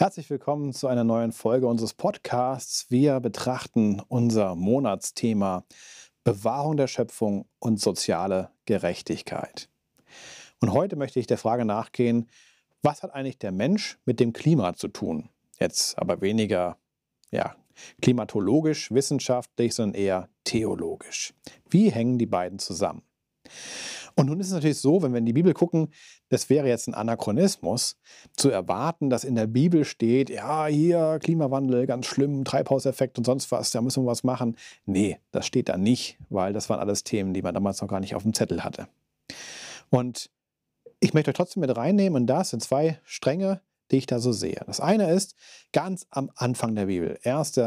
Herzlich willkommen zu einer neuen Folge unseres Podcasts. Wir betrachten unser Monatsthema Bewahrung der Schöpfung und soziale Gerechtigkeit. Und heute möchte ich der Frage nachgehen, was hat eigentlich der Mensch mit dem Klima zu tun? Jetzt aber weniger ja, klimatologisch, wissenschaftlich, sondern eher theologisch. Wie hängen die beiden zusammen? Und nun ist es natürlich so, wenn wir in die Bibel gucken, das wäre jetzt ein Anachronismus, zu erwarten, dass in der Bibel steht, ja, hier Klimawandel, ganz schlimm, Treibhauseffekt und sonst was, da müssen wir was machen. Nee, das steht da nicht, weil das waren alles Themen, die man damals noch gar nicht auf dem Zettel hatte. Und ich möchte euch trotzdem mit reinnehmen und das sind zwei Stränge, die ich da so sehe. Das eine ist ganz am Anfang der Bibel, 1.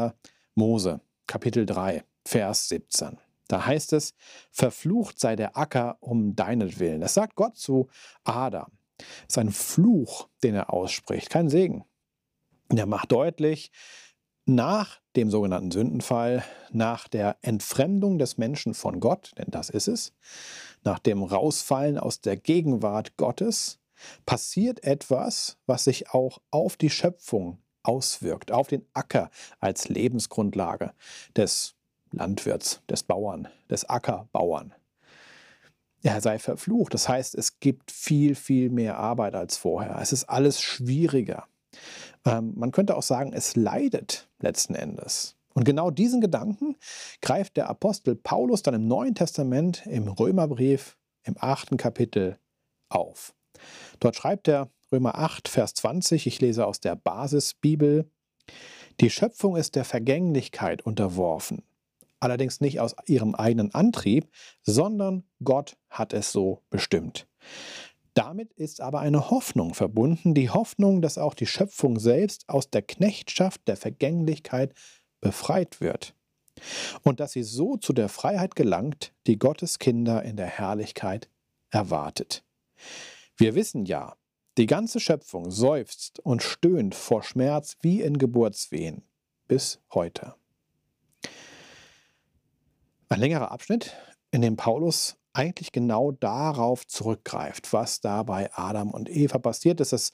Mose, Kapitel 3, Vers 17. Da heißt es, verflucht sei der Acker um deinetwillen. Das sagt Gott zu Adam. Das ist ein Fluch, den er ausspricht, kein Segen. er macht deutlich, nach dem sogenannten Sündenfall, nach der Entfremdung des Menschen von Gott, denn das ist es, nach dem Rausfallen aus der Gegenwart Gottes, passiert etwas, was sich auch auf die Schöpfung auswirkt, auf den Acker als Lebensgrundlage des Landwirts, des Bauern, des Ackerbauern. Er sei verflucht. Das heißt, es gibt viel, viel mehr Arbeit als vorher. Es ist alles schwieriger. Ähm, man könnte auch sagen, es leidet letzten Endes. Und genau diesen Gedanken greift der Apostel Paulus dann im Neuen Testament im Römerbrief im achten Kapitel auf. Dort schreibt er Römer 8, Vers 20, ich lese aus der Basisbibel, die Schöpfung ist der Vergänglichkeit unterworfen, allerdings nicht aus ihrem eigenen Antrieb, sondern Gott hat es so bestimmt. Damit ist aber eine Hoffnung verbunden, die Hoffnung, dass auch die Schöpfung selbst aus der Knechtschaft der Vergänglichkeit befreit wird und dass sie so zu der Freiheit gelangt, die Gottes Kinder in der Herrlichkeit erwartet. Wir wissen ja, die ganze Schöpfung seufzt und stöhnt vor Schmerz wie in Geburtswehen bis heute. Ein längerer Abschnitt, in dem Paulus eigentlich genau darauf zurückgreift, was da bei Adam und Eva passiert ist. Das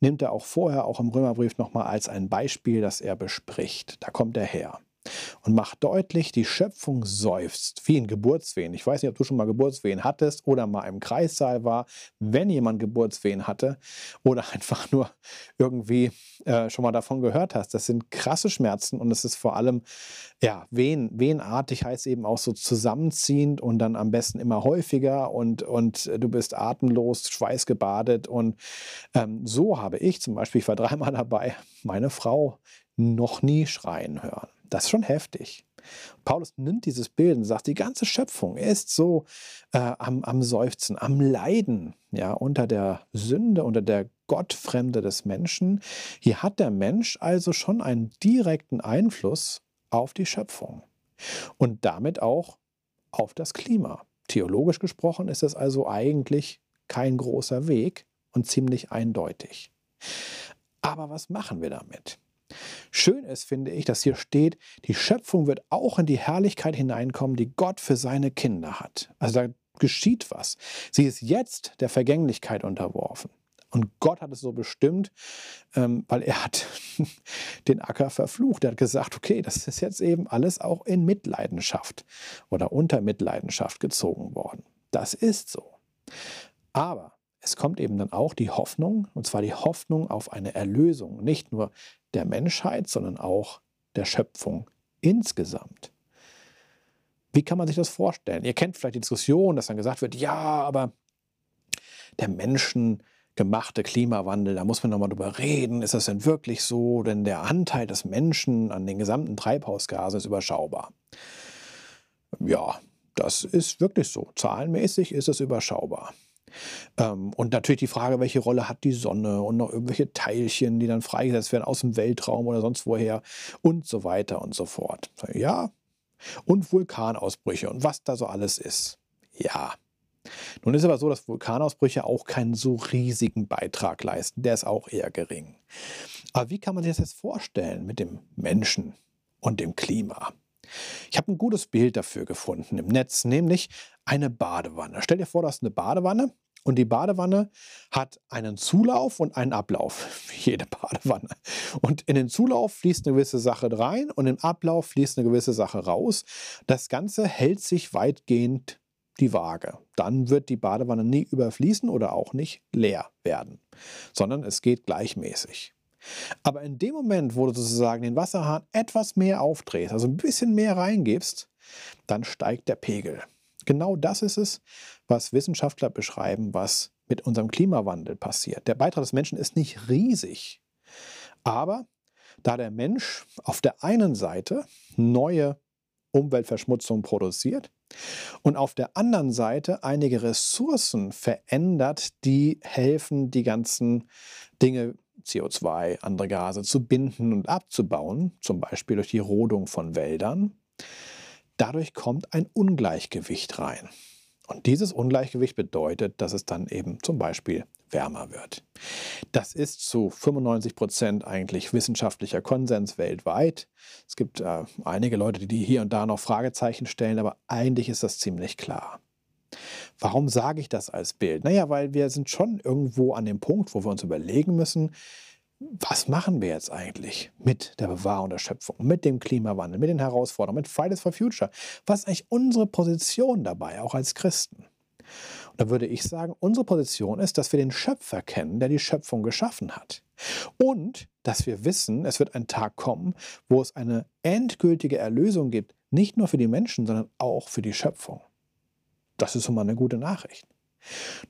nimmt er auch vorher, auch im Römerbrief, nochmal als ein Beispiel, das er bespricht. Da kommt er her und macht deutlich, die Schöpfung seufzt, wie in Geburtswehen. Ich weiß nicht, ob du schon mal Geburtswehen hattest oder mal im Kreissaal war, wenn jemand Geburtswehen hatte oder einfach nur irgendwie äh, schon mal davon gehört hast. Das sind krasse Schmerzen und es ist vor allem, ja, wehen, wehenartig heißt eben auch so zusammenziehend und dann am besten immer häufiger und, und du bist atemlos, schweißgebadet und ähm, so habe ich zum Beispiel, ich war dreimal dabei, meine Frau noch nie schreien hören. Das ist schon heftig. Paulus nimmt dieses Bild und sagt, die ganze Schöpfung ist so äh, am, am Seufzen, am Leiden, ja, unter der Sünde, unter der Gottfremde des Menschen. Hier hat der Mensch also schon einen direkten Einfluss auf die Schöpfung und damit auch auf das Klima. Theologisch gesprochen ist es also eigentlich kein großer Weg und ziemlich eindeutig. Aber was machen wir damit? Schön ist, finde ich, dass hier steht, die Schöpfung wird auch in die Herrlichkeit hineinkommen, die Gott für seine Kinder hat. Also da geschieht was. Sie ist jetzt der Vergänglichkeit unterworfen. Und Gott hat es so bestimmt, ähm, weil er hat den Acker verflucht. Er hat gesagt, okay, das ist jetzt eben alles auch in Mitleidenschaft oder unter Mitleidenschaft gezogen worden. Das ist so. Aber es kommt eben dann auch die Hoffnung, und zwar die Hoffnung auf eine Erlösung, nicht nur der Menschheit, sondern auch der Schöpfung insgesamt. Wie kann man sich das vorstellen? Ihr kennt vielleicht die Diskussion, dass dann gesagt wird, ja, aber der menschengemachte Klimawandel, da muss man nochmal drüber reden, ist das denn wirklich so? Denn der Anteil des Menschen an den gesamten Treibhausgasen ist überschaubar. Ja, das ist wirklich so. Zahlenmäßig ist es überschaubar. Ähm, und natürlich die Frage, welche Rolle hat die Sonne und noch irgendwelche Teilchen, die dann freigesetzt werden aus dem Weltraum oder sonst woher und so weiter und so fort. Ja, und Vulkanausbrüche und was da so alles ist. Ja. Nun ist aber so, dass Vulkanausbrüche auch keinen so riesigen Beitrag leisten. Der ist auch eher gering. Aber wie kann man sich das jetzt vorstellen mit dem Menschen und dem Klima? Ich habe ein gutes Bild dafür gefunden im Netz, nämlich eine Badewanne. Stell dir vor, du hast eine Badewanne Und die Badewanne hat einen Zulauf und einen Ablauf, wie jede Badewanne. Und in den Zulauf fließt eine gewisse Sache rein und im Ablauf fließt eine gewisse Sache raus. Das Ganze hält sich weitgehend die Waage. Dann wird die Badewanne nie überfließen oder auch nicht leer werden, sondern es geht gleichmäßig. Aber in dem Moment, wo du sozusagen den Wasserhahn etwas mehr aufdrehst, also ein bisschen mehr reingibst, dann steigt der Pegel. Genau das ist es, was Wissenschaftler beschreiben, was mit unserem Klimawandel passiert. Der Beitrag des Menschen ist nicht riesig, aber da der Mensch auf der einen Seite neue Umweltverschmutzung produziert und auf der anderen Seite einige Ressourcen verändert, die helfen, die ganzen Dinge CO2, andere Gase zu binden und abzubauen, zum Beispiel durch die Rodung von Wäldern. Dadurch kommt ein Ungleichgewicht rein. Und dieses Ungleichgewicht bedeutet, dass es dann eben zum Beispiel wärmer wird. Das ist zu 95 Prozent eigentlich wissenschaftlicher Konsens weltweit. Es gibt äh, einige Leute, die hier und da noch Fragezeichen stellen, aber eigentlich ist das ziemlich klar. Warum sage ich das als Bild? Naja, weil wir sind schon irgendwo an dem Punkt, wo wir uns überlegen müssen, was machen wir jetzt eigentlich mit der Bewahrung der Schöpfung, mit dem Klimawandel, mit den Herausforderungen, mit Fridays for Future? Was ist eigentlich unsere Position dabei, auch als Christen? Und da würde ich sagen, unsere Position ist, dass wir den Schöpfer kennen, der die Schöpfung geschaffen hat. Und dass wir wissen, es wird ein Tag kommen, wo es eine endgültige Erlösung gibt, nicht nur für die Menschen, sondern auch für die Schöpfung. Das ist schon mal eine gute Nachricht.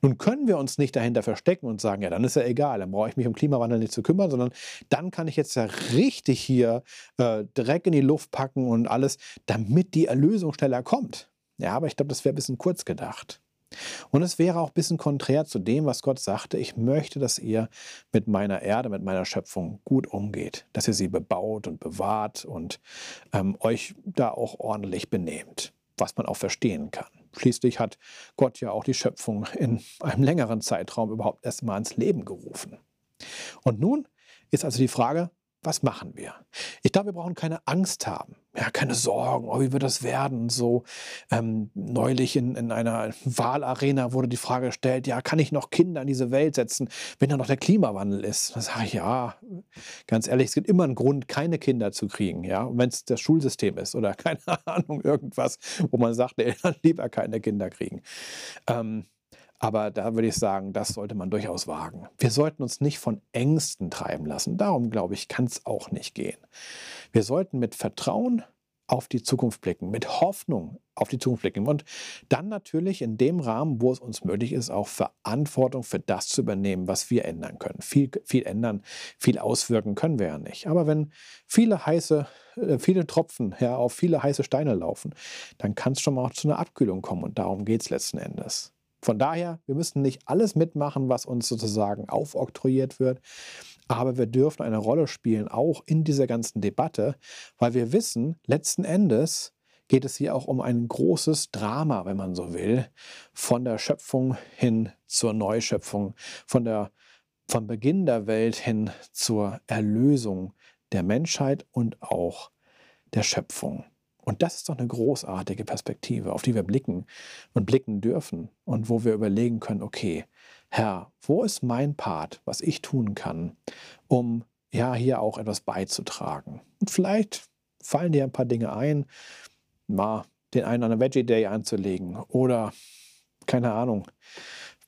Nun können wir uns nicht dahinter verstecken und sagen, ja, dann ist ja egal, dann brauche ich mich um Klimawandel nicht zu kümmern, sondern dann kann ich jetzt ja richtig hier äh, Dreck in die Luft packen und alles, damit die Erlösung schneller kommt. Ja, aber ich glaube, das wäre ein bisschen kurz gedacht. Und es wäre auch ein bisschen konträr zu dem, was Gott sagte, ich möchte, dass ihr mit meiner Erde, mit meiner Schöpfung gut umgeht, dass ihr sie bebaut und bewahrt und ähm, euch da auch ordentlich benehmt, was man auch verstehen kann. Schließlich hat Gott ja auch die Schöpfung in einem längeren Zeitraum überhaupt erstmal ins Leben gerufen. Und nun ist also die Frage, was machen wir? Ich glaube, wir brauchen keine Angst haben, ja, keine Sorgen, oh, wie wird das werden? So ähm, neulich in, in einer Wahlarena wurde die Frage gestellt, ja, kann ich noch Kinder in diese Welt setzen, wenn da noch der Klimawandel ist? Da sage ich, ja, ganz ehrlich, es gibt immer einen Grund, keine Kinder zu kriegen, ja, wenn es das Schulsystem ist oder keine Ahnung, irgendwas, wo man sagt, nee, lieber keine Kinder kriegen. Ähm, aber da würde ich sagen, das sollte man durchaus wagen. Wir sollten uns nicht von Ängsten treiben lassen. Darum, glaube ich, kann es auch nicht gehen. Wir sollten mit Vertrauen auf die Zukunft blicken, mit Hoffnung auf die Zukunft blicken und dann natürlich in dem Rahmen, wo es uns möglich ist, auch Verantwortung für das zu übernehmen, was wir ändern können. Viel, viel ändern, viel auswirken können wir ja nicht. Aber wenn viele heiße, äh, viele Tropfen ja, auf viele heiße Steine laufen, dann kann es schon mal auch zu einer Abkühlung kommen und darum geht es letzten Endes. Von daher, wir müssen nicht alles mitmachen, was uns sozusagen aufoktroyiert wird, aber wir dürfen eine Rolle spielen, auch in dieser ganzen Debatte, weil wir wissen, letzten Endes geht es hier auch um ein großes Drama, wenn man so will, von der Schöpfung hin zur Neuschöpfung, von der, vom Beginn der Welt hin zur Erlösung der Menschheit und auch der Schöpfung. Und das ist doch eine großartige Perspektive, auf die wir blicken und blicken dürfen und wo wir überlegen können, okay, Herr, wo ist mein Part, was ich tun kann, um ja hier auch etwas beizutragen? Und vielleicht fallen dir ein paar Dinge ein, mal den einen an Veggie Day anzulegen oder keine Ahnung,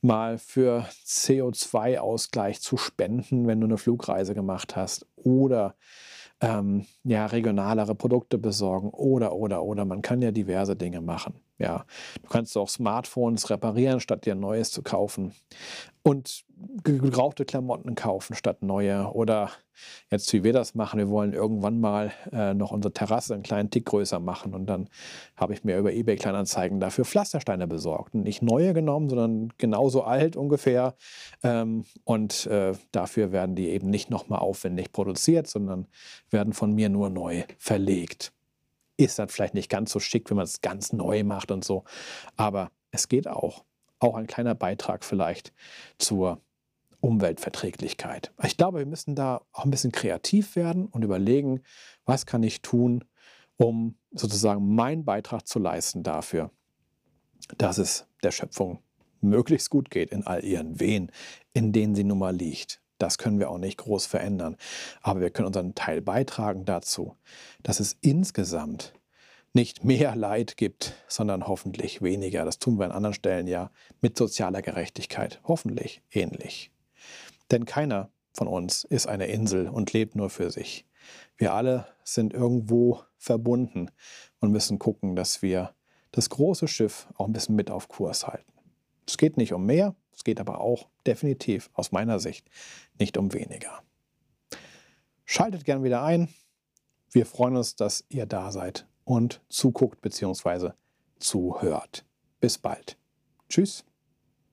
mal für CO2-Ausgleich zu spenden, wenn du eine Flugreise gemacht hast oder ähm, ja, regionalere Produkte besorgen oder, oder, oder. Man kann ja diverse Dinge machen. Ja, du kannst auch Smartphones reparieren, statt dir ein neues zu kaufen. Und gebrauchte Klamotten kaufen statt neue. Oder jetzt, wie wir das machen, wir wollen irgendwann mal äh, noch unsere Terrasse einen kleinen Tick größer machen. Und dann habe ich mir über eBay Kleinanzeigen dafür Pflastersteine besorgt. Nicht neue genommen, sondern genauso alt ungefähr. Ähm, und äh, dafür werden die eben nicht nochmal aufwendig produziert, sondern werden von mir nur neu verlegt. Ist dann vielleicht nicht ganz so schick, wenn man es ganz neu macht und so. Aber es geht auch. Auch ein kleiner Beitrag vielleicht zur Umweltverträglichkeit. Ich glaube, wir müssen da auch ein bisschen kreativ werden und überlegen, was kann ich tun, um sozusagen meinen Beitrag zu leisten dafür, dass es der Schöpfung möglichst gut geht in all ihren Wehen, in denen sie nun mal liegt. Das können wir auch nicht groß verändern. Aber wir können unseren Teil beitragen dazu, dass es insgesamt nicht mehr Leid gibt, sondern hoffentlich weniger. Das tun wir an anderen Stellen ja mit sozialer Gerechtigkeit. Hoffentlich ähnlich. Denn keiner von uns ist eine Insel und lebt nur für sich. Wir alle sind irgendwo verbunden und müssen gucken, dass wir das große Schiff auch ein bisschen mit auf Kurs halten. Es geht nicht um mehr, es geht aber auch definitiv aus meiner Sicht nicht um weniger. Schaltet gern wieder ein. Wir freuen uns, dass ihr da seid und zuguckt bzw. zuhört. Bis bald. Tschüss.